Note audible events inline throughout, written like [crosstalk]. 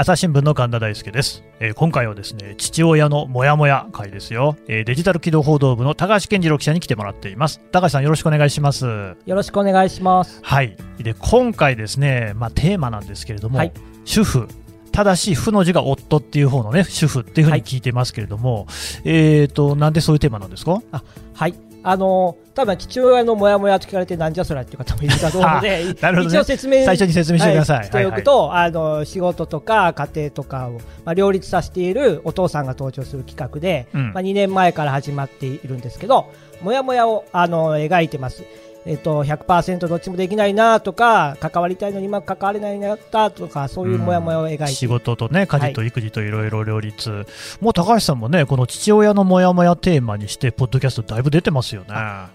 朝日新聞の神田大輔です、えー、今回はですね父親のモヤモヤ会ですよ、えー、デジタル機動報道部の高橋健次郎記者に来てもらっています。高橋さんよろしくお願いします。よろしくお願いします。はい。で今回ですねまあテーマなんですけれども、はい、主婦。ただし、負の字が夫っていう方のね、主婦っていうふうに聞いてますけれども、はい、えっ、ー、と、なんでそういうテーマなんですか？あはい。あの多分父親のもやもやと聞かれてなんじゃそらっていう方もいるかと思うので、[laughs] ね、一応説明最初に説明してください。はい、しておくと、はいはい、あの仕事とか家庭とかを、まあ、両立させているお父さんが登場する企画で、うん、まあ、2年前から始まっているんですけどもやもやをあの描いてます。えっと、100%どっちもできないなとか関わりたいのにうまく関われないなとかそういうもやもやを描いて、うん、仕事とね家事と育児といろいろ両立、はい、もう高橋さんもねこの父親のもやもやテーマにしてポッドキャストだいぶ出てますよね。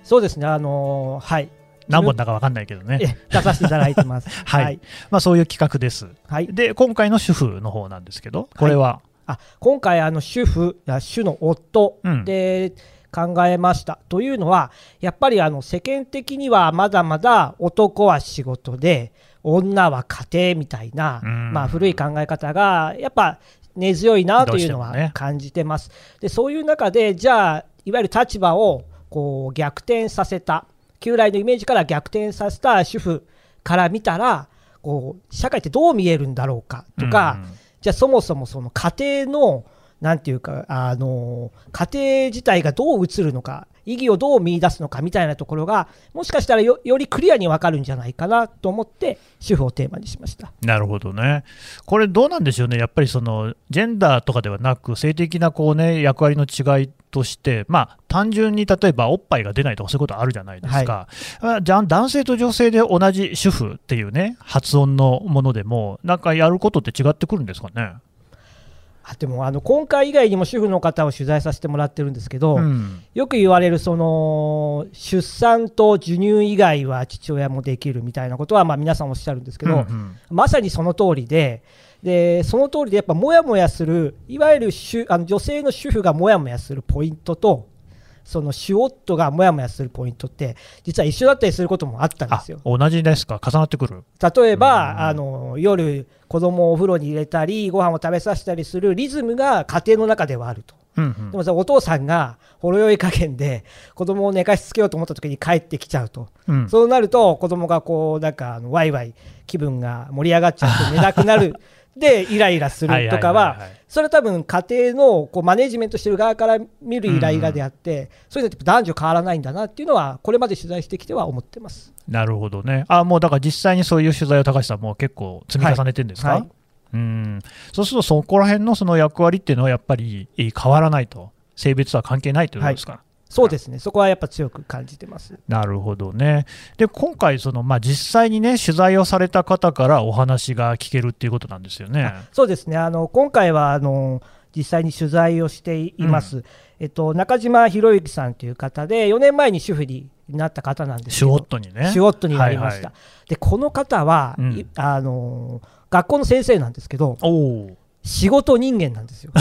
そうですね。あのー、はい。何本だか分かんないけどね。出させていただいてます。[laughs] はい、はい、まあ、そういう企画です。はい、で、今回の主婦の方なんですけど、これは、はい、あ今回、あの主婦や主の夫。で、うん考えました。というのはやっぱりあの世間的にはまだまだ男は仕事で女は家庭みたいな、まあ、古い考え方がやっぱ根強いなというのは感じてます。ね、でそういう中でじゃあいわゆる立場をこう逆転させた旧来のイメージから逆転させた主婦から見たらこう社会ってどう見えるんだろうかとか、じゃあそもそもその家庭のなんていうか、あの家庭自体がどう映るのか、意義をどう見出すのかみたいなところが、もしかしたらよりクリアに分かるんじゃないかなと思って、主婦をテーマにしました。なるほどね、これ、どうなんでしょうね、やっぱりそのジェンダーとかではなく、性的なこう、ね、役割の違いとして、まあ、単純に例えばおっぱいが出ないとかそういうことあるじゃないですか、はい、じゃ男性と女性で同じ主婦っていうね発音のものでもなんかやることって違ってくるんですかね？あでもあの今回以外にも主婦の方を取材させてもらってるんですけど、うん、よく言われるその出産と授乳以外は父親もできるみたいなことはまあ皆さんおっしゃるんですけど、うんうん、まさにその通りででその通りでやっぱもやもやするいわゆるあの女性の主婦がもやもやするポイントとそのシュオットがもやもやするポイントって実は一緒だったりすることもあったんですよ。同じですか？重なってくる？例えば、あの夜子供をお風呂に入れたりご飯を食べさせたりするリズムが家庭の中ではあると。うんうん、でもさお父さんがほろ酔い加減で子供を寝かしつけようと思った時に帰ってきちゃうと、うん、そうなると子供がこうなんかあのワイワイ気分が盛り上がっちゃって [laughs] 寝なくなるでイライラするとかはそれは多分家庭のこうマネジメントしてる側から見るイライラであって、そういうのって男女変わらないんだなっていうのはこれまで取材してきては思ってます。なるほどね。あもうだから実際にそういう取材を高橋さんも結構積み重ねてるんですか、はい。はい、うん。そうするとそこら辺のその役割っていうのはやっぱり変わらないと。性別は関係ないということですか、はいそうですね、そこはやっぱ強く感じてます。なるほどね、で今回その、まあ、実際にね、取材をされた方からお話が聞けるっていうことなんですよね。そうですね。あの今回はあの実際に取材をしています、うん、えっと、中島博之さんという方で、4年前に主婦になった方なんですシュウォットにね。シュウォットになりました。はいはい、でこの方は、うん、あの学校の先生なんですけど、仕事人間なんですよ。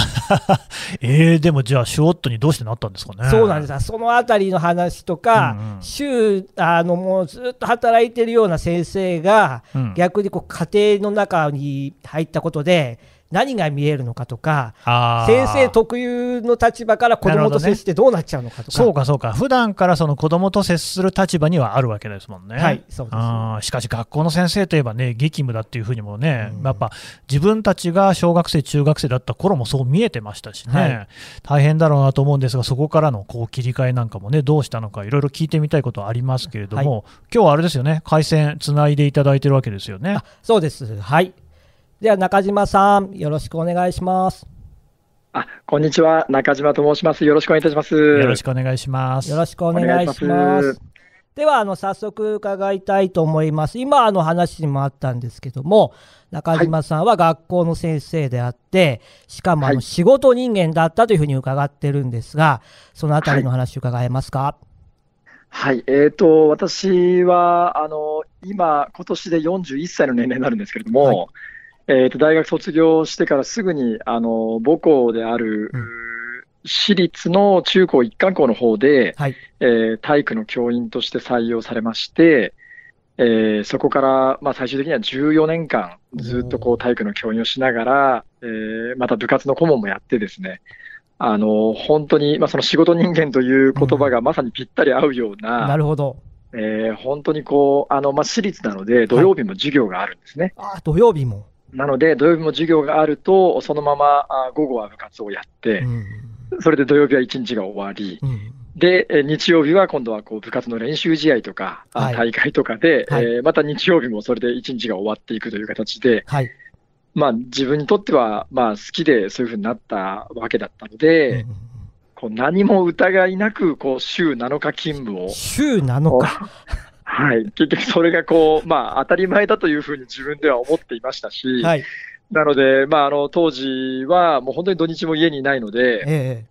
[laughs] えー、でもじゃあ、シュオットにどうしてなったんですかね。そうなんですそのあたりの話とか、うんうん、週あのもうずっと働いてるような先生が、うん、逆にこう家庭の中に入ったことで、何が見えるのかとか、先生特有の立場から子どもと接してどうなっちゃうのかとか、ね、そうかそうか、普段からその子どもと接する立場にはあるわけですもんね。はい、そうです。しかし、学校の先生といえばね、激務だっていうふうにもね、うん、やっぱ自分たちが小学生、中学生だった頃もそう見えてましたしね、はい、大変だろうなと思うんですが、そこからのこう切り替えなんかもね、どうしたのか、いろいろ聞いてみたいことはありますけれども、はい、今日はあれですよね、回線つないでいただいてるわけですよね。そうです、はいでは中島さん、よろしくお願いします。あ、こんにちは。中島と申します。よろしくお願いいたします。よろしくお願いします。よろしくお願いします。では、あの、早速伺いたいと思います。今、あの話にもあったんですけども、中島さんは学校の先生であって、しかもあの仕事人間だったというふうに伺ってるんですが、そのあたりの話伺えますか、はい、えーと、私はあの今、今年で41歳の年齢になるんですけれども、はいえーと、大学卒業してからすぐにあの母校である、うん、私立の中高一貫校の方で、はい、えー、体育の教員として採用されまして、えー、そこから、まあ、最終的には14年間、ずっとこう体育の教員をしながら、えー、また部活の顧問もやってですね、あの本当に、まあ、その仕事人間という言葉がまさにぴったり合うような、うん、なるほど。えー、本当にこう、あのまあ、私立なので、土曜日も授業があるんですね。はい、あ土曜日もなので、土曜日も授業があると、そのまま午後は部活をやって、うん、それで土曜日は一日が終わり、うん。で、日曜日は今度はこう部活の練習試合とか、はい、大会とかで、はい、えー、また日曜日もそれで一日が終わっていくという形で、はい、まあ、自分にとってはまあ好きでそういうふうになったわけだったので、うん、こう何も疑いなくこう週7日勤務を。週7日はい、結局それがこう、まあ、当たり前だというふうに自分では思っていましたし、はい、なので、まあ、あの当時はもう本当に土日も家にいないので、ええ。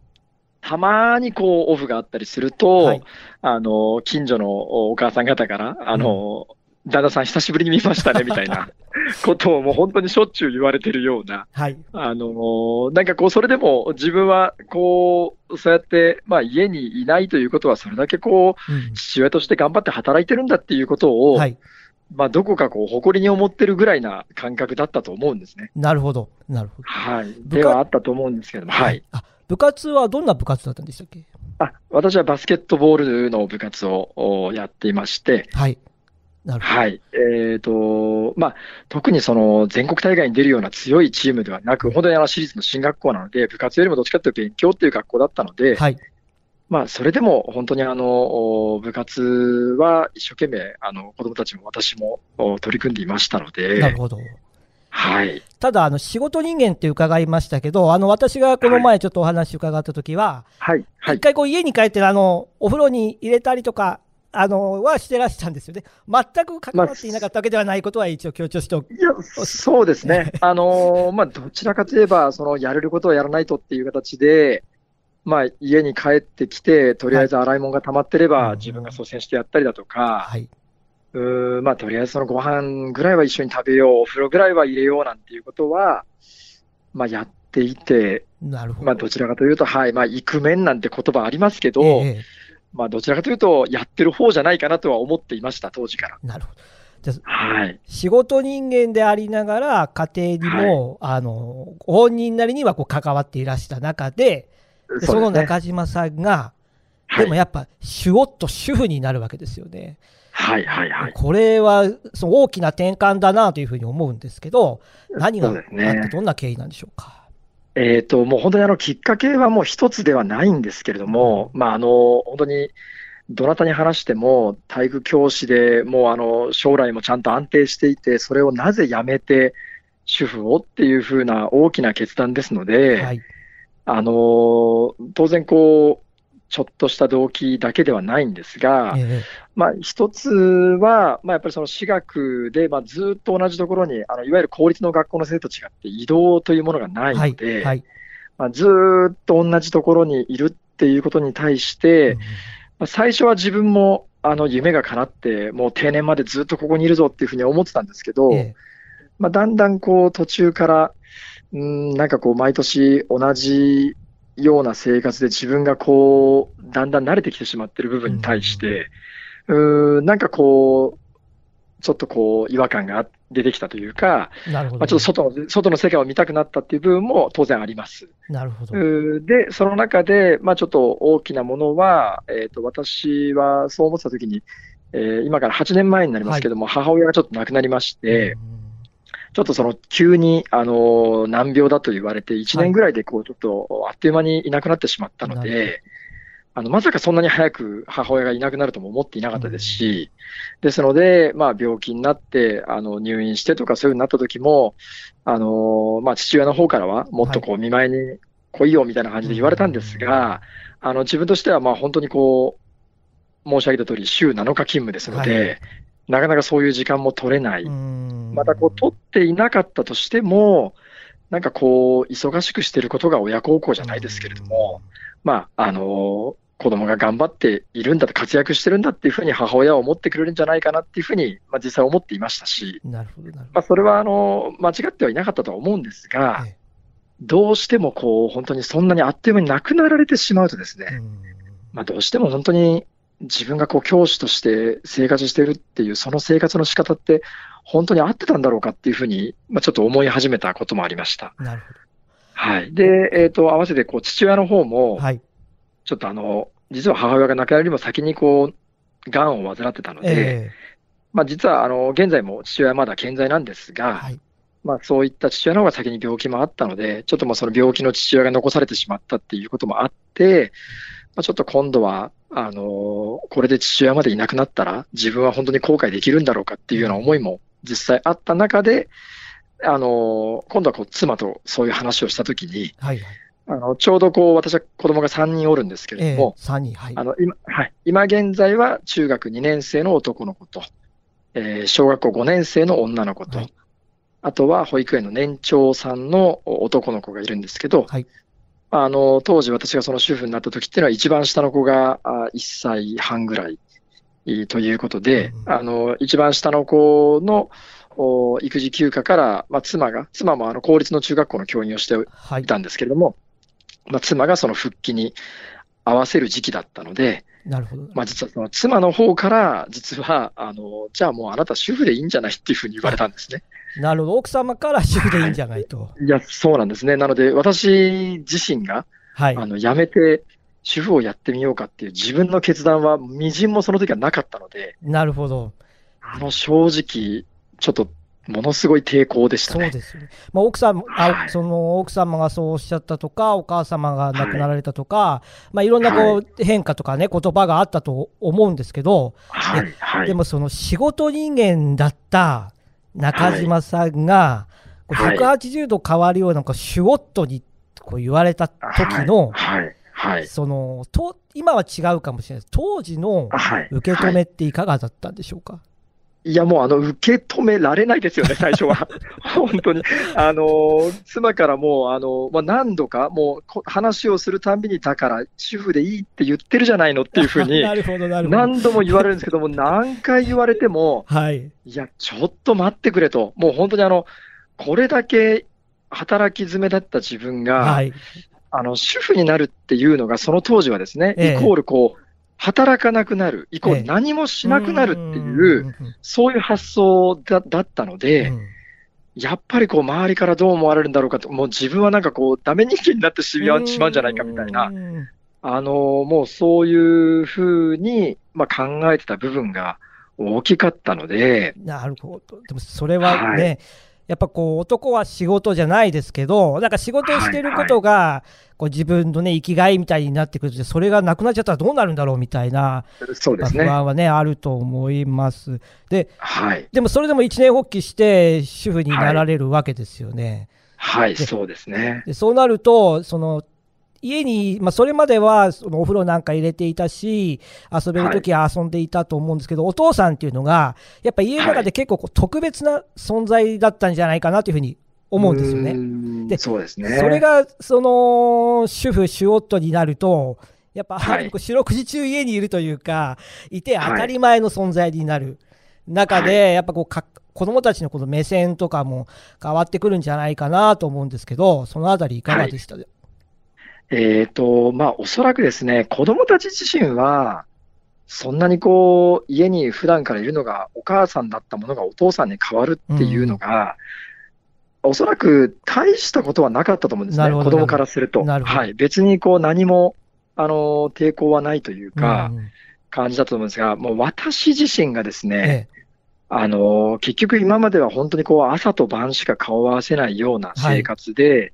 たまにこうオフがあったりすると、はい、あの近所のお母さん方から、あの、うん、旦那さん、久しぶりに見ましたねみたいな [laughs] ことをもう本当にしょっちゅう言われてるような、はい、あのなんかこう、それでも自分はこう、そうやって、まあ、家にいないということは、それだけこう、うん、父親として頑張って働いてるんだっていうことを、はいまあ、どこかこう誇りに思ってるぐらいな感覚だったと思うんですね。なるほど、なるほど。はい、ではあったと思うんですけども、はい。あ部活はどんな部活だったんでしたっけ？あ私はバスケットボールの部活をやっていまして、はい。なるほど。はい。えっ、ー、と、まあ、特にその全国大会に出るような強いチームではなく、本当にあの私立の進学校なので、部活よりもどっちかというと勉強っていう学校だったので、はい。まあ、それでも本当にあの、部活は一生懸命、あの、子供たちも私も取り組んでいましたので、なるほど。はい、ただあの、仕事人間って伺いましたけど、あの私がこの前、ちょっとお話伺ったときは、はいはい、一回こう家に帰ってあの、お風呂に入れたりとか、あのはしてらしたんですよね、全く関わっていなかったわけではないことは一応強調しておく、いやそうですね、あのまあ、どちらかといえば、そのやれることをやらないとっていう形で、まあ、家に帰ってきて、とりあえず洗い物が溜まってれば、自分が率先してやったりだとか、はい、うまあ、とりあえずそのご飯ぐらいは一緒に食べよう、お風呂ぐらいは入れようなんていうことは、まあ、やっていて、なるほど。まあ、どちらかというと、はい、まあ、イクメンなんて言葉ありますけど、えー、まあ、どちらかというと、やってる方じゃないかなとは思っていました、当時から。なるほど。じゃはい、仕事人間でありながら、家庭にも、はい、あの本人なりにはこう関わっていらした中で、そその中島さんが、でもやっぱ、シュゴッと主婦になるわけですよね。はいはいはい。これはその大きな転換だなというふうに思うんですけど、何があって、どんな経緯なんでしょうか？えっ、と、もう本当にあのきっかけはもう一つではないんですけれども、まあ、あの、本当に、どなたに話しても、体育教師でもうあの将来もちゃんと安定していて、それをなぜやめて主婦をっていうふうな大きな決断ですので、はい、あの当然こう、ちょっとした動機だけではないんですが、ええ、まあ、一つは、まあ、やっぱりその私学で、まあ、ずっと同じところにあの、いわゆる公立の学校の生と違って移動というものがないので、はいはい、まあ、ずっと同じところにいるっていうことに対して、うん、まあ、最初は自分もあの夢が叶って、もう定年までずっとここにいるぞっていうふうに思ってたんですけど、え、まあ、だんだんこう途中から、うんなんかこう毎年同じような生活で自分がこう、だんだん慣れてきてしまっている部分に対して、うん、なんかこう、ちょっとこう、違和感が出てきたというか、なるほどまあ、ちょっと外の外の世界を見たくなったっていう部分も当然あります。なるほど。で、その中で、まあ、ちょっと大きなものは、えーと、私はそう思ってたときに、えー、今から8年前になりますけども、はい、母親がちょっと亡くなりまして、うんちょっとその急にあの難病だと言われて、1年ぐらいでこうちょっとあっという間にいなくなってしまったので、あのまさかそんなに早く母親がいなくなるとも思っていなかったですし、ですので、まあ、病気になってあの入院してとかそういうふうになった時も、あのまあ、父親の方からはもっとこう見舞いに来いよみたいな感じで言われたんですが、あの自分としてはまあ本当にこう、申し上げた通り、週7日勤務ですので、なかなかそういう時間も取れない。またこう、取っていなかったとしても、なんかこう、忙しくしてることが親孝行じゃないですけれども、まあ、あの子供が頑張っているんだと、活躍してるんだっていうふうに母親は思ってくれるんじゃないかなっていうふうに、まあ、実際思っていましたし、なるほどまあ、それはあの間違ってはいなかったとは思うんですが、ええ、どうしてもこう本当にそんなにあっという間に亡くなられてしまうとですね、まあ、どうしても本当に自分がこう教師として生活してるっていう、その生活の仕方って、本当に合ってたんだろうかっていうふうに、まあ、ちょっと思い始めたこともありました。なるほど。はい。で、えっ、ー、と、合わせて、こう、父親の方も、はい、ちょっとあの、実は母親が亡くなるよりも先にこう、癌を患ってたので、えー、まあ実は、あの、現在も父親はまだ健在なんですが、はい、まあそういった父親の方が先に病気もあったので、ちょっともうその病気の父親が残されてしまったっていうこともあって、まあ、ちょっと今度は、あのこれで父親までいなくなったら、自分は本当に後悔できるんだろうかっていうような思いも実際あった中で、あの今度はこう妻とそういう話をしたときに、はいはい、あのちょうどこう私は子供が3人おるんですけれども、えー、人はい、あの今はい、今現在は中学2年生の男の子と、えー、小学校5年生の女の子と、はい、あとは保育園の年長さんの男の子がいるんですけど、はい、あの当時私がその主婦になった時っていうのは一番下の子が1歳半ぐらいということで、うん、あの一番下の子の育児休暇から、まあ、妻が、妻もあの公立の中学校の教員をしていたんですけれども、はい、まあ、妻がその復帰に合わせる時期だったので、なるほど。まあ実はその妻の方から、実は、あの、じゃあもうあなた主婦でいいんじゃないっていうふうに言われたんですね。なるほど。奥様から主婦でいいんじゃないと。[laughs] いや、そうなんですね。なので、私自身が、はい、あの、辞めて、主婦をやってみようかっていう自分の決断は、みじんもその時はなかったので。なるほど。あの、正直、ちょっとものすごい抵抗でしたね。そうですよね。まあ、奥さん、はい、その奥様がそうおっしゃったとか、お母様が亡くなられたとか、はい、まあ、いろんなこう、変化とかね、言葉があったと思うんですけど、はいはい、でもその仕事人間だった中島さんが、180度変わるような、シュゴットにこう言われた時の、そのと今は違うかもしれないです。当時の受け止めっていかがだったんでしょうか？いや、もうあの、受け止められないですよね、[laughs] 最初は。本当に。あの、妻からもう、あの、まあ、何度か、もう、話をするたんびに、だから、主婦でいいって言ってるじゃないのっていうふうに、[laughs] 何度も言われるんですけども、何回言われても、はい。いや、ちょっと待ってくれと。もう本当にあの、これだけ働き詰めだった自分が、はい。あの、主婦になるっていうのが、その当時はですね、ええ、イコールこう、働かなくなる、イコール何もしなくなるっていう、そういう発想だだったので、やっぱりこう周りからどう思われるんだろうかと、もう自分はなんかこう、ダメ人間になってしまうんじゃないかみたいな、あのもうそういうふうに、まあ、考えてた部分が大きかったので。なるほど。でもそれはね、はいやっぱこう男は仕事じゃないですけど、なんか仕事をしてることが、こう自分のね、生きがいみたいになってくると、それがなくなっちゃったらどうなるんだろうみたいな、そうですね、不安はね、あると思います。で、はい、でもそれでも一年発起して、主婦になられるわけですよね。はい、はい、そうですね。でそうなると、その家に、まあ、それまではそのお風呂なんか入れていたし、遊べるときは遊んでいたと思うんですけど、はい、お父さんっていうのが、やっぱ家の中で結構こう特別な存在だったんじゃないかなというふうに思うんですよね。でそうですね。それがその主婦、主夫になると、やっぱ、はい、四六時中家にいるというか、いて当たり前の存在になる。中で、はい、やっぱこうか子供たちのこの目線とかも変わってくるんじゃないかなと思うんですけど、そのあたりいかがでした、はいえっ、ー、と、まあ、おそらくですね、子供たち自身は、そんなにこう、家に普段からいるのがお母さんだったものがお父さんに変わるっていうのが、うん、おそらく大したことはなかったと思うんですね、子供からすると。はい。別にこう、何も、あの、抵抗はないというか、感じだと思うんですが、もう私自身がですね、ええ。あの、結局今までは本当にこう朝と晩しか顔を合わせないような生活で、はい、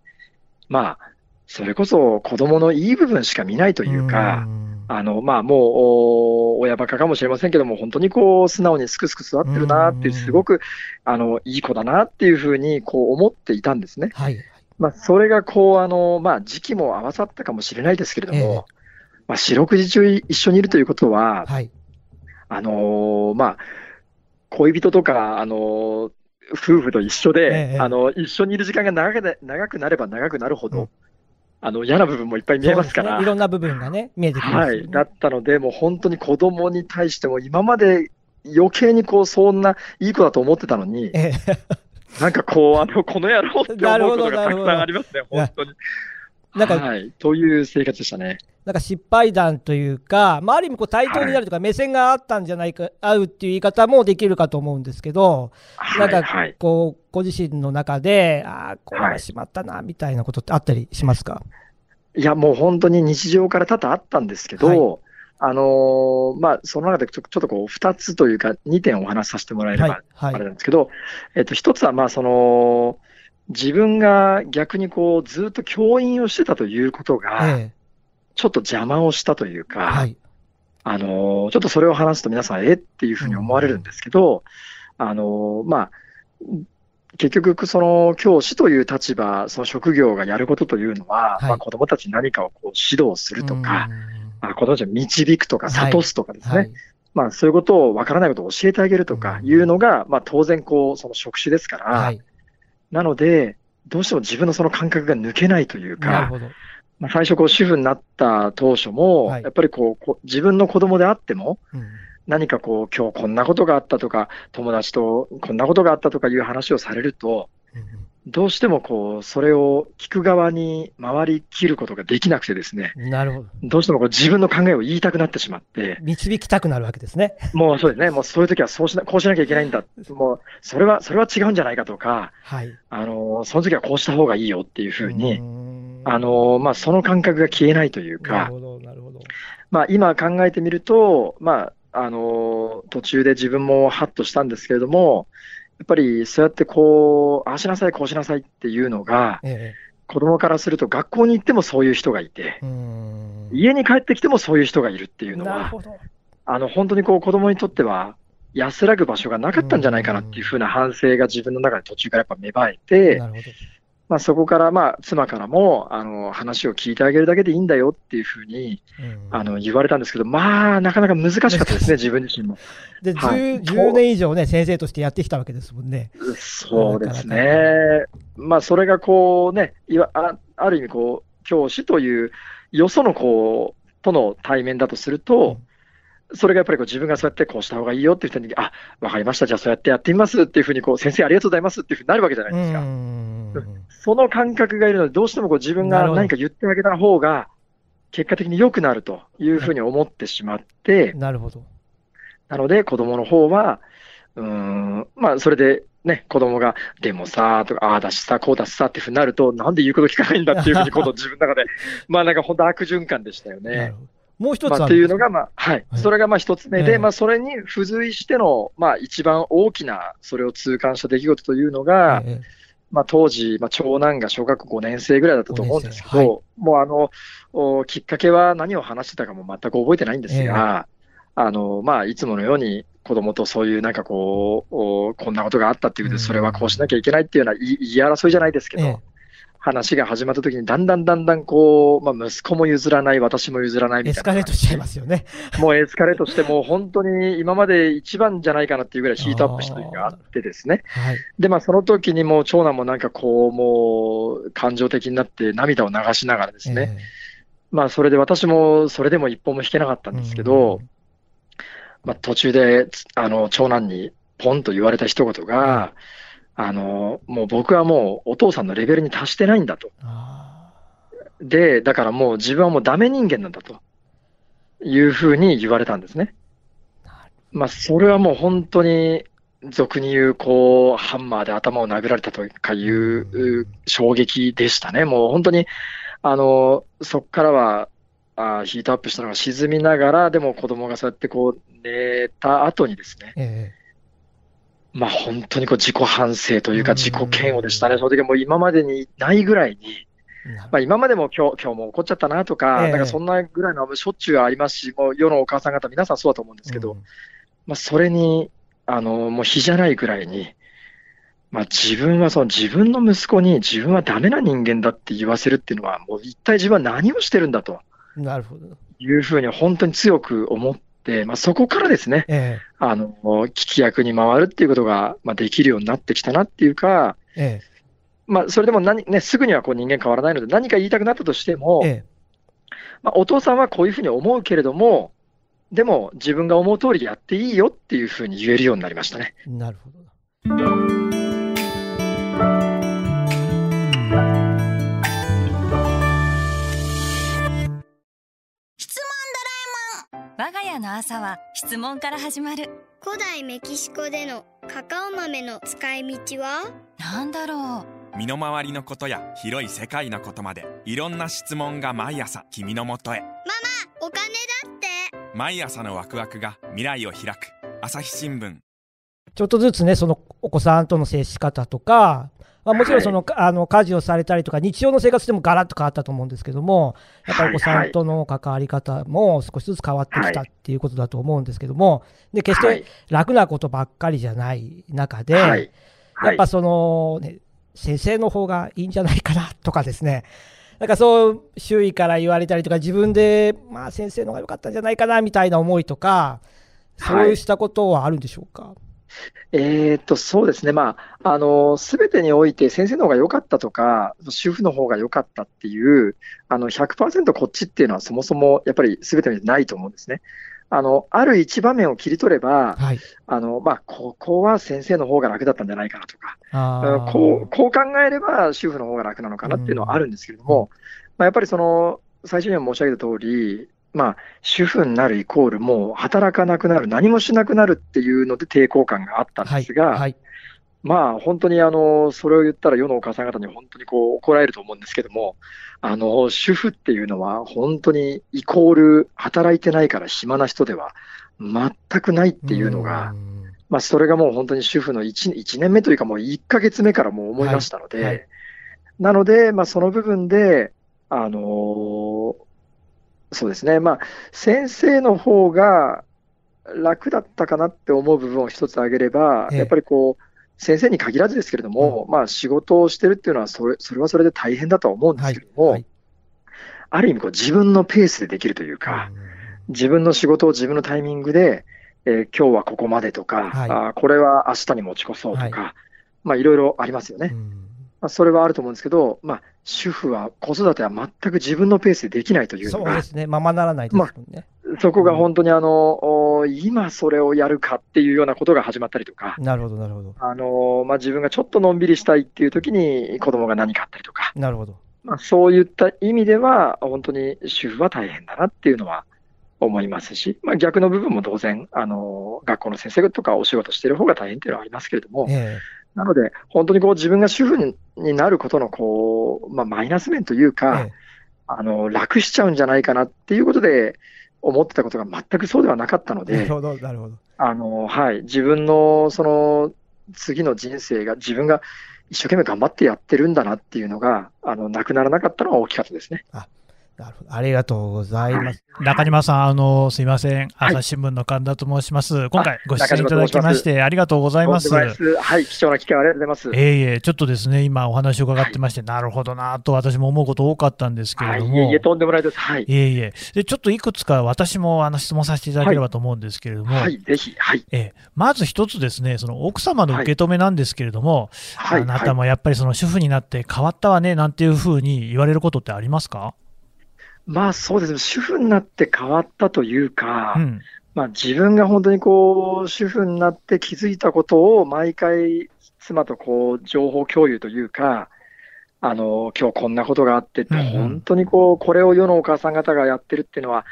まあ、それこそ子供のいい部分しか見ないというか、あの、まあ、もう、親バカかもしれませんけども、本当にこう、素直にすくすく育ってるなってすごく、あの、いい子だなっていうふうに、こう、思っていたんですね。はい。まあ、それが、こう、あの、まあ、時期も合わさったかもしれないですけれども、えー、まあ、四六時中一緒にいるということは、はい。あのまあ、恋人とか、あの夫婦と一緒で、えー、あの、一緒にいる時間が長く長くなれば長くなるほど、うんあの嫌な部分もいっぱい見えますから、ね、いろんな部分がね、見えてきます、ね、はい、だったので、もう本当に子供に対しても、今まで余計にこうそんないい子だと思ってたのに、えなんかこう、あのこの野郎って思うことがたくさんありますね、本当に。なんか、はい、という生活でしたね。なんか失敗談というか、まあ、ある意味こう対等になるとか、目線があったんじゃないか、合うっていう言い方もできるかと思うんですけど、なんかこう、ご自身の中で、ああ、これはしまったな、みたいなことってあったりしますか、いや、もう本当に日常から多々あったんですけど、はい、あのー、まあ、その中でちょちょっとこう、二つというか、2点お話しさせてもらえれば、あれなんですけど、はいはい、えっと、一つは、まあ、その、自分が逆にこう、ずっと教員をしてたということが、ちょっと邪魔をしたというか、はい、あのー、ちょっとそれを話すと皆さん、え？っていうふうに思われるんですけど、うん、あのー、まあ、結局、その教師という立場、その職業がやることというのは、はい、まあ、子供たちに何かをこう指導するとか、まあ、子供たちを導くとか、諭すとかですね、はい、まあ、そういうことを、わからないことを教えてあげるとかいうのが、まあ、当然、こう、その職種ですから、なので、どうしても自分のその感覚が抜けないというか、まあ、最初、こう、主婦になった当初も、やっぱりこう、自分の子供であっても、うん何かこう、今日こんなことがあったとか、友達とこんなことがあったとかいう話をされると、どうしてもこう、それを聞く側に回りきることができなくてですね。なるほど。どうしてもこう自分の考えを言いたくなってしまって。導きたくなるわけですね。もうそうですね。もうそういう時はそうしな、こうしなきゃいけないんだ。もう、それは、それは違うんじゃないかとか、はい。あの、その時はこうした方がいいよっていうふうに、あの、まあ、その感覚が消えないというか。まあ、今考えてみると、まあ、あの、途中で自分もハッとしたんですけれども、やっぱりそうやってこう、ああしなさい、こうしなさいっていうのが、ええ、子供からすると学校に行ってもそういう人がいて、家に帰ってきてもそういう人がいるっていうのは、あの、本当にこう子供にとっては安らぐ場所がなかったんじゃないかなっていうふうな反省が自分の中で途中からやっぱ芽生えて、まあ、そこから、まあ、妻からも、あの、話を聞いてあげるだけでいいんだよっていうふうに、あの、言われたんですけど、まあ、なかなか難しかったですね、[laughs] 自分自身も。で、はい、10, 10, 年以上ね、先生としてやってきたわけですもんね。そうですね。まあ、それがこうね、いわあある意味、こう、教師という、よそのこう、との対面だとすると、うんそれがやっぱりこう自分がそうやってこうした方がいいよって言った時に、あ、わかりました、じゃあそうやってやってみますっていうふうにこう、先生ありがとうございますっていうふうになるわけじゃないですか。その感覚がいるので、どうしてもこう自分が何か言ってあげた方が、結果的に良くなるというふうに思ってしまって、なるほど。なので、子供の方は、うん、まあ、それでね、子供が、でもさ、とか、ああだしさ、こうだしさっていうふうになると、なんで言うこと聞かないんだっていうふうに、こと自分の中で、[laughs] まあなんか本当悪循環でしたよね。もう一つまあ、っていうのが、まあ、はい。それがまあ一つ目で、えー、まあそれに付随しての、まあ一番大きな、それを痛感した出来事というのが、えー、まあ当時、まあ長男が小学校5年生ぐらいだったと思うんですけど、はい、もうあのお、きっかけは何を話してたかも全く覚えてないんですが、えー、あの、まあいつものように子供とそういうなんかこう、こんなことがあったっていうで、それはこうしなきゃいけないっていうような言い争いじゃないですけど、話が始まった時に、だんだんだんだんこう、まあ、息子も譲らない、私も譲らないみたいな。エスカレートしちゃいますよね。もうエスカレートして、もう本当に今まで一番じゃないかなっていうぐらいヒートアップした時があってですね。はい、で、まあその時にもう長男もなんかこう、もう感情的になって涙を流しながらですね。えー、まあそれで私もそれでも一本も引けなかったんですけど、まあ途中で、あの、長男にポンと言われた一言が、うんあの、もう僕はもうお父さんのレベルに達してないんだと。で、だからもう自分はもうダメ人間なんだというふうに言われたんですね。まあ、それはもう本当に、俗に言う、こう、ハンマーで頭を殴られたとかいう衝撃でしたね。もう本当に、あの、そこからは、あヒートアップしたのが沈みながら、でも子供がそうやってこう寝た後にですね、ええまあ本当にこう自己反省というか自己嫌悪でしたね。その時はもう今までにないぐらいに、まあ今までも今日、今日も怒っちゃったなとか、なんかそんなぐらいのしょっちゅうありますし、もう世のお母さん方皆さんそうだと思うんですけど、まあそれに、あの、もう比じゃないぐらいに、まあ自分はその自分の息子に自分はダメな人間だって言わせるっていうのは、もう一体自分は何をしてるんだと。なるほど。いうふうに本当に強く思っ、まあ、そこからですね、ええ、あの、聞き役に回るっていうことが、まあ、できるようになってきたなっていうか、ええ、まあ、それでも何、ね、すぐにはこう人間変わらないので、何か言いたくなったとしても、ええ、まあ、お父さんはこういうふうに思うけれども、でも自分が思う通りやっていいよっていうふうに言えるようになりましたね。なるほど。我が家の朝は質問から始まる。古代メキシコでのカカオ豆の使い道は？なんだろう。身の回りのことや広い世界のことまでいろんな質問が毎朝君のもとへ。ママお金だって。毎朝のワクワクが未来を開く。朝日新聞ちょっとずつねそのお子さんとの接し方とかまあ、もちろんその、はい、あの家事をされたりとか、日常の生活でもガラッと変わったと思うんですけども、やっぱりお子さんとの関わり方も少しずつ変わってきたっていうことだと思うんですけども、で決して楽なことばっかりじゃない中で、やっぱその、ね、先生の方がいいんじゃないかなとかですね、なんかそう周囲から言われたりとか、自分で、まあ、先生の方が良かったんじゃないかなみたいな思いとか、そうしたことはあるんでしょうか？はいえー、っと、そうですね。まあ、あの、すべてにおいて先生の方が良かったとか、主婦の方が良かったっていう、あの、100%こっちっていうのはそもそもやっぱりすべてにないと思うんですね。あの、ある一場面を切り取れば、はい、あの、まあ、ここは先生の方が楽だったんじゃないかなとか、こう、こう考えれば主婦の方が楽なのかなっていうのはあるんですけれども、まあ、やっぱりその、最初には申し上げた通り、まあ、主婦になるイコール、もう働かなくなる、何もしなくなるっていうので抵抗感があったんですが、はいはい、まあ、本当にあのそれを言ったら世のお母さん方に本当にこう怒られると思うんですけども、あの主婦っていうのは本当にイコール働いてないから暇な人では全くないっていうのが、まあ、それがもう本当に主婦の 1, 1年目というか、もう1ヶ月目からもう思いましたので、はいはい、なので、まあ、その部分で、あのーそうですね、まあ、先生の方が楽だったかなって思う部分を一つ挙げれば、やっぱりこう、先生に限らずですけれども、うん、まあ、仕事をしてるっていうのはそれ、それはそれで大変だとは思うんですけれども、はい。はい、ある意味こう、自分のペースでできるというか、うん、自分の仕事を自分のタイミングで、えー、今日はここまでとか、はい、あこれは明日に持ち越そうとか、まあ、いろいろありますよね。うん。まあ、それはあると思うんですけど、まあ、主婦は子育ては全く自分のペースでできないというそうですね、ままならないですもんね。まあ、そこが本当にあの、うん、今それをやるかっていうようなことが始まったりとか、なるほど、なるほど。あのまあ、自分がちょっとのんびりしたいっていう時に子供が何かあったりとか、なるほど。まあ、そういった意味では、本当に主婦は大変だなっていうのは思いますし、まあ、逆の部分も当然、あの学校の先生とかお仕事してる方が大変っていうのはありますけれども、えーなので、本当にこう自分が主婦になることのこう、まあ、マイナス面というか、ええ、あの楽しちゃうんじゃないかなっていうことで思ってたことが全くそうではなかったので、なるほどなるほどあのはい、自分のその次の人生が自分が一生懸命頑張ってやってるんだなっていうのが、あのなくならなかったのは大きかったですね。あなるほど。ありがとうございます。中島さん、あの、すいません。朝日新聞の神田と申します。今回ご出演いただきまして、ありがとうございます。はい、貴重な機会ありがとうございます。えいえ、ちょっとですね、今お話を伺ってまして、なるほどなと私も思うこと多かったんですけれども。いえいえ、とんでもないです。はい。いえいえ。で、ちょっといくつか私もあの質問させていただければと思うんですけれども。はい、ぜひ。はい。えまず一つですね、その奥様の受け止めなんですけれども、あなたもやっぱりその主婦になって変わったわね、なんていうふうに言われることってありますか？まあそうですね、主婦になって変わったというか、うん、まあ自分が本当にこう、主婦になって気づいたことを毎回、妻とこう、情報共有というか、あの、今日こんなことがあってって、本当にこう、これを世のお母さん方がやってるっていうのは、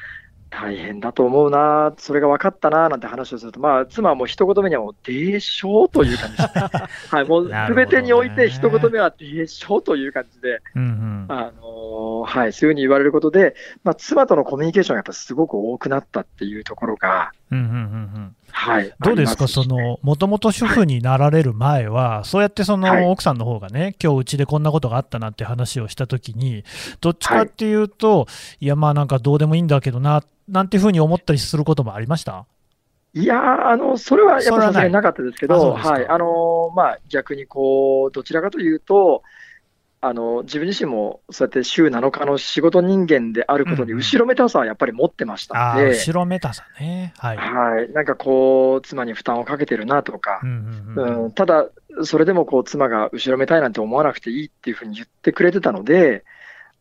大変だと思うな、それが分かったななんて話をすると、まあ、妻はもう一言目にはもう、でしょうという感じで。すね。はい、もうすべてにおいて一言目はでしょうという感じで、うんうん、あのはい、そういうふうに言われることで、まあ、妻とのコミュニケーションがやっぱすごく多くなったっていうところが、うんうんうんうんはい、どうですか、そのもともと主婦になられる前は、はい、そうやってその奥さんの方がね、はい、今日うちでこんなことがあったなって話をしたときに、どっちかっていうと、はい、いや、まあなんかどうでもいいんだけどな、なんていうふうに思ったりすることもありました？いやあの、それはやっぱさすがになかったですけど、はい、あのまあ、逆にこう、どちらかというと、あの自分自身もそうやって週7日の仕事人間であることに後ろめたさはやっぱり持ってましたので、うんうん、後ろめたさね、はい、はい、なんかこう、妻に負担をかけてるなとか、うんうんうん、ただ、それでもこう妻が後ろめたいなんて思わなくていいっていうふうに言ってくれてたので、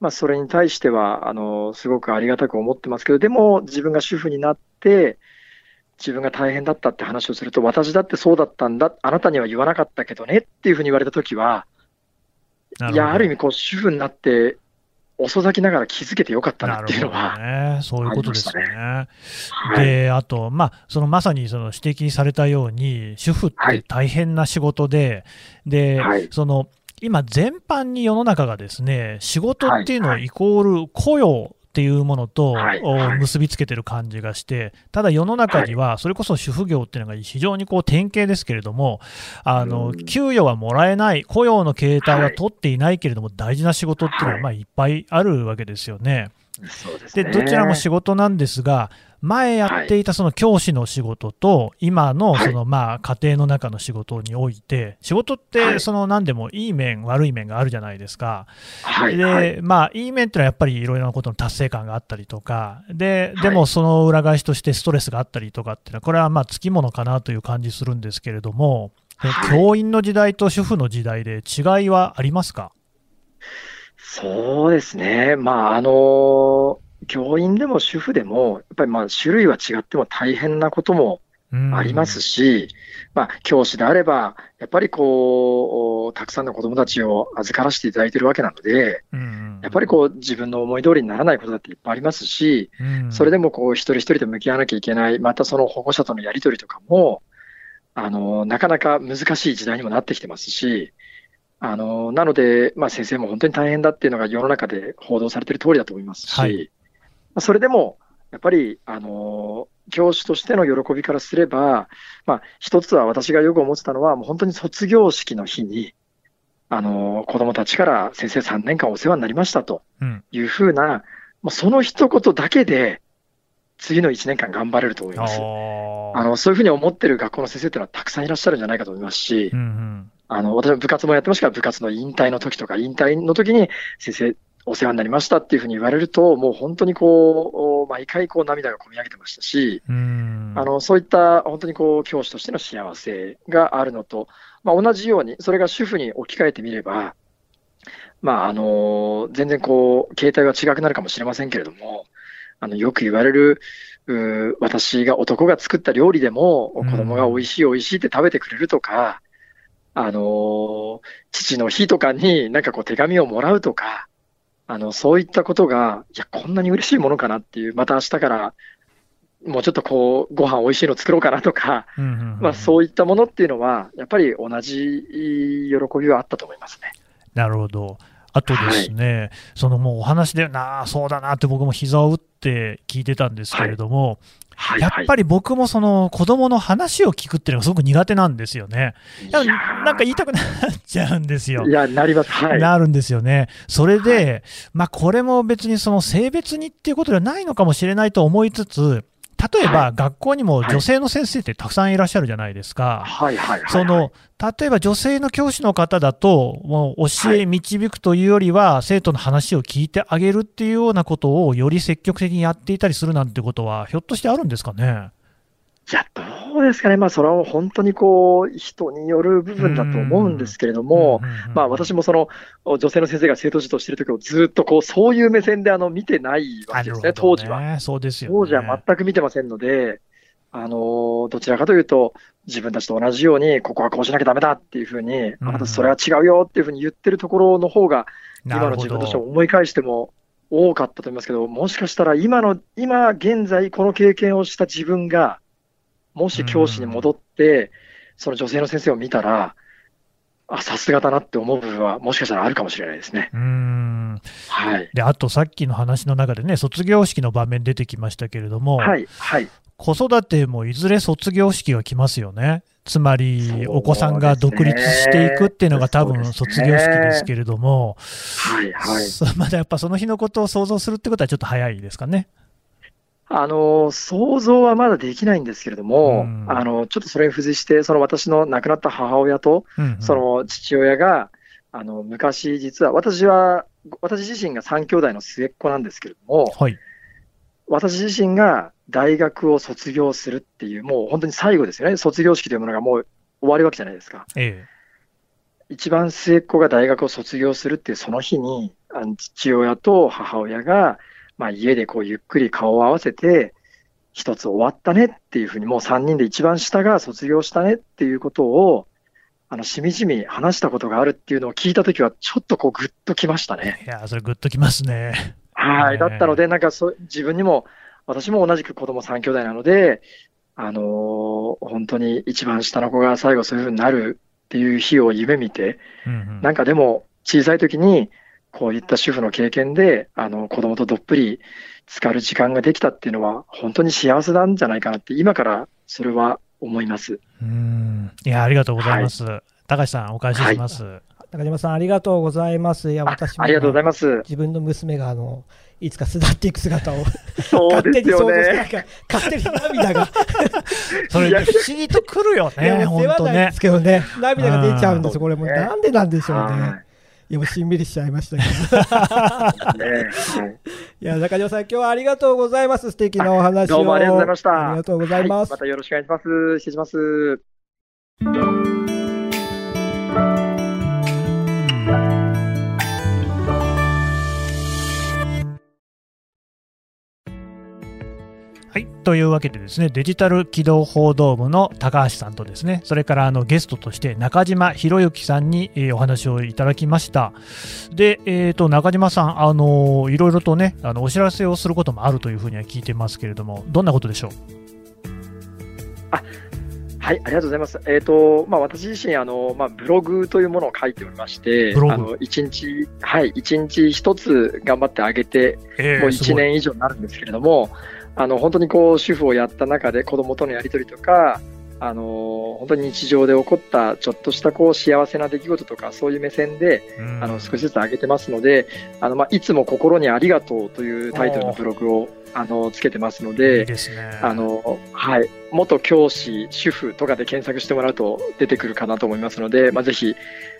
まあ、それに対してはあのすごくありがたく思ってますけど、でも自分が主婦になって、自分が大変だったって話をすると、私だってそうだったんだ、あなたには言わなかったけどねっていうふうに言われたときは、いや、ある意味こう、主婦になって、遅咲きながら気づけてよかったなっていうのは、ね、そういうことですよね。ねはい、で、あと、まあ、そのまさにその指摘されたように、主婦って大変な仕事で、で、はい、その今、全般に世の中がですね、仕事っていうのはイコール雇用っていうものと結びつけてる感じがして、ただ世の中には、それこそ主婦業っていうのが非常にこう典型ですけれども、あの給与はもらえない、雇用の形態は取っていないけれども、大事な仕事っていうのはまあいっぱいあるわけですよね。でどちらも仕事なんですが、前やっていたその教師の仕事と、今のそのまあ家庭の中の仕事において、仕事ってその何でもいい面、悪い面があるじゃないですか。で、まあいい面っていうのはやっぱりいろいろなことの達成感があったりとか、で、でもその裏返しとしてストレスがあったりとかっていうのは、これはまあつきものかなという感じするんですけれども、教員の時代と主婦の時代で違いはありますか？そうですね。まあ、あの教員でも主婦でも、やっぱりまあ種類は違っても大変なこともありますし、まあ、教師であれば、やっぱりこう、たくさんの子供たちを預からせていただいているわけなので、やっぱりこう、自分の思い通りにならないことだっていっぱいありますし、それでもこう、一人一人と向き合わなきゃいけない、またその保護者とのやり取りとかも、あの、なかなか難しい時代にもなってきてますし、あの、なので、まあ先生も本当に大変だっていうのが世の中で報道されている通りだと思いますし、はいそれでも、やっぱり、あの、教師としての喜びからすれば、まあ、一つは私がよく思ってたのは、もう本当に卒業式の日に、あの、子供たちから先生3年間お世話になりましたというふうな、うん、もうその一言だけで、次の1年間頑張れると思います。あの、そういうふうに思ってる学校の先生っていうのはたくさんいらっしゃるんじゃないかと思いますし、うんうん、あの、私も部活もやってましたから、部活の引退の時とか、引退の時に先生、お世話になりましたっていうふうに言われると、もう本当にこう、毎回こう涙がこみ上げてましたし、あの、そういった本当にこう、教師としての幸せがあるのと、まあ、同じように、それが主婦に置き換えてみれば、まあ、あの、全然こう、形態は違くなるかもしれませんけれども、あの、よく言われる、う私が男が作った料理でも、子供が美味しい美味しいって食べてくれるとか、あの、父の日とかになんかこう手紙をもらうとか、あの、そういったことが、いや、こんなに嬉しいものかなっていう、また明日からもうちょっとこう、ご飯美味しいの作ろうかなとか、まあそういったものっていうのは、やっぱり同じ喜びはあったと思いますね。なるほど。あとですね、はい、そのもうお話で、なあ、そうだなって僕も膝を打って聞いてたんですけれども、はい、やっぱり僕もその子供の話を聞くっていうのがすごく苦手なんですよね。なんか言いたくなっちゃうんですよ。いや、なります。はい。なるんですよね。それで、まあこれも別にその性別にっていうことではないのかもしれないと思いつつ、例えば学校にも女性の先生ってたくさんいらっしゃるじゃないですか。はいはいその例えば女性の教師の方だと、もう教え導くというよりは、生徒の話を聞いてあげるっていうようなことをより積極的にやっていたりするなんてことは、ひょっとしてあるんですかね？いや、どうですかね。まあ、それは本当にこう、人による部分だと思うんですけれども、まあ、私もその、女性の先生が生徒指導しているときをずっとこう、そういう目線であの、見てないわけですね、当時は。そうですよ、ね、当時は全く見てませんので、あの、どちらかというと、自分たちと同じように、ここはこうしなきゃだめだっていうふうに、あなたそれは違うよっていうふうに言ってるところの方が、今の自分として思い返しても多かったと思いますけど、もしかしたら今の、今現在この経験をした自分が、もし教師に戻って、その女性の先生を見たら、あ、さすがだなって思う部分は、もしかしたらあるかもしれないですね。うん。はい、であと、さっきの話の中でね、卒業式の場面出てきましたけれども、はいはい、子育てもいずれ卒業式が来ますよね。つまり、お子さんが独立していくっていうのが多分卒業式ですけれども、はいはい、まだやっぱその日のことを想像するってことはちょっと早いですかね。あの、想像はまだできないんですけれども、うん、あの、ちょっとそれに付随して、その私の亡くなった母親と、うんうん、その父親が、あの、昔実は、私は、私自身が3兄弟の末っ子なんですけれども、はい、私自身が大学を卒業するっていう、もう本当に最後ですよね。卒業式というものがもう終わるわけじゃないですか。ええ、一番末っ子が大学を卒業するっていうその日に、あの父親と母親が、まあ、家でこうゆっくり顔を合わせて、一つ終わったねっていうふうに、もう3人で一番下が卒業したねっていうことを、あの、しみじみ話したことがあるっていうのを聞いたときは、ちょっとこう、ぐっときましたね。いや、それぐっときますね。はい。だったので、なんかそう、自分にも、私も同じく子供3兄弟なので、あのー、本当に一番下の子が最後そういうふうになるっていう日を夢見て、うんうん、なんかでも、小さい時に、こういった主婦の経験で、あの、子供とどっぷり浸かる時間ができたっていうのは、本当に幸せなんじゃないかなって、今からそれは思います。うん。いや、ありがとうございます。はい、高橋さん、お返しします。はい、中島さん、ありがとうございます。いや、私も。ありがとうございます。自分の娘が、あの、いつか巣立っていく姿を勝手に想像して、勝手に涙が [laughs] それ、不思議とくるよね、本当ね。ですけどね、涙が出ちゃうんです、これも、なんでなんでしょうね。いや、もうしんみりしちゃいましたけど。ね、いや、中島さん、今日はありがとうございます。素敵なお話を。どうもありがとうございました。ありがとうございます。はい、またよろしくお願いします。失礼します。はい。というわけでですね、デジタル機動報道部の高橋さんとですね、それからあのゲストとして中島博之さんに、えー、お話をいただきました。で、えっ、ー、と、中島さん、あのー、いろいろとね、あの、お知らせをすることもあるというふうには聞いてますけれども、どんなことでしょう？あはい、ありがとうございます。えっ、ー、と、まあ、私自身、あの、まあ、ブログというものを書いておりまして、あの、一日、はい、一日一つ頑張ってあげて、えー、もう一年以上になるんですけれども、あの、本当にこう、主婦をやった中で子供とのやりとりとか、あの、本当に日常で起こったちょっとしたこう、幸せな出来事とか、そういう目線で、あの、少しずつ上げてますので、あの、まあ、いつも心にありがとうというタイトルのブログを、あの、つけてますので、あの、はい、元教師、主婦とかで検索してもらうと出てくるかなと思いますので、まあ、ぜひ、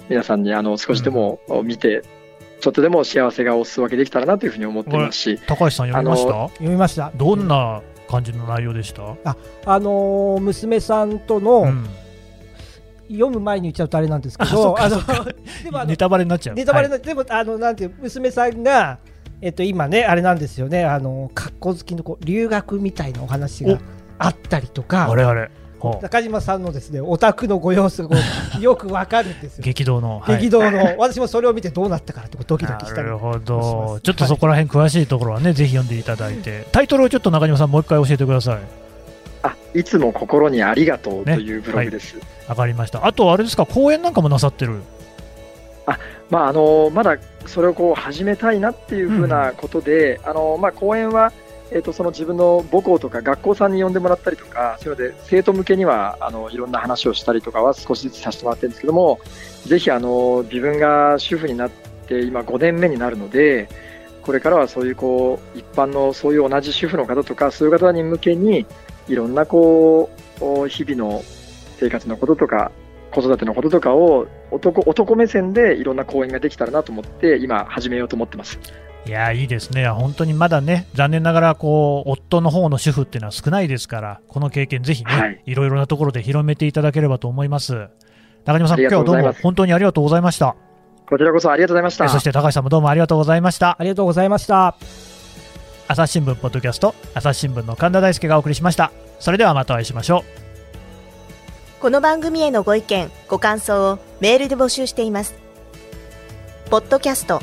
皆さんにあの、少しでも見て、うんちょっとでも幸せがおすわけできたらなというふうに思っていますし。高橋さん読みました？読みました。どんな感じの内容でした？あ、あのー、娘さんとの、うん、読む前に言っちゃうとあれなんですけどあのでもネタバレになっちゃう。ネタバレな、はい、でもあのなんていう娘さんがえっと今ねあれなんですよね。あの格好好きのこう留学みたいなお話があったりとか。あれあれ中島さんのですねオタクのご様子が [laughs] よくわかるんですよ。激動の、激動の、はい、私もそれを見てどうなったかってドキドキしたなるほど、ちょっとそこら辺詳しいところはね、はい、ぜひ読んでいただいて、タイトルをちょっと中島さん、もう一回教えてください。あいつも心にありがとうというブログです。わ、ね、はい、かりました。あと、あれですか、講演なんかもなさってる？あまああのまだそれをこう始めたいなっていうふうなことで、うん、あのまあ、講演はえーと、その自分の母校とか学校さんに呼んでもらったりとか、そういうので生徒向けにはあのいろんな話をしたりとかは少しずつさせてもらってるんですけども、ぜひあの自分が主婦になって今5年目になるので、これからはそういうこう一般のそういう同じ主婦の方とか、そういう方に向けにいろんなこう日々の生活のこととか、子育てのこととかを男男目線でいろんな講演ができたらなと思って今始めようと思ってます。いやいいですね、本当にまだね、残念ながらこう夫の方の主婦っていうのは少ないですから、この経験、ぜひね、はい、いろいろなところで広めていただければと思います。中島さん、今日はどうも本当にありがとうございました。こちらこそありがとうございました。そして高橋さんもどうもありがとうございました。ありがとうございました。朝日新聞ポッドキャスト、朝日新聞の神田大輔がお送りしました。それではまたお会いしましょう。この番組へのご意見、ご感想をメールで募集しています。ポッドキャスト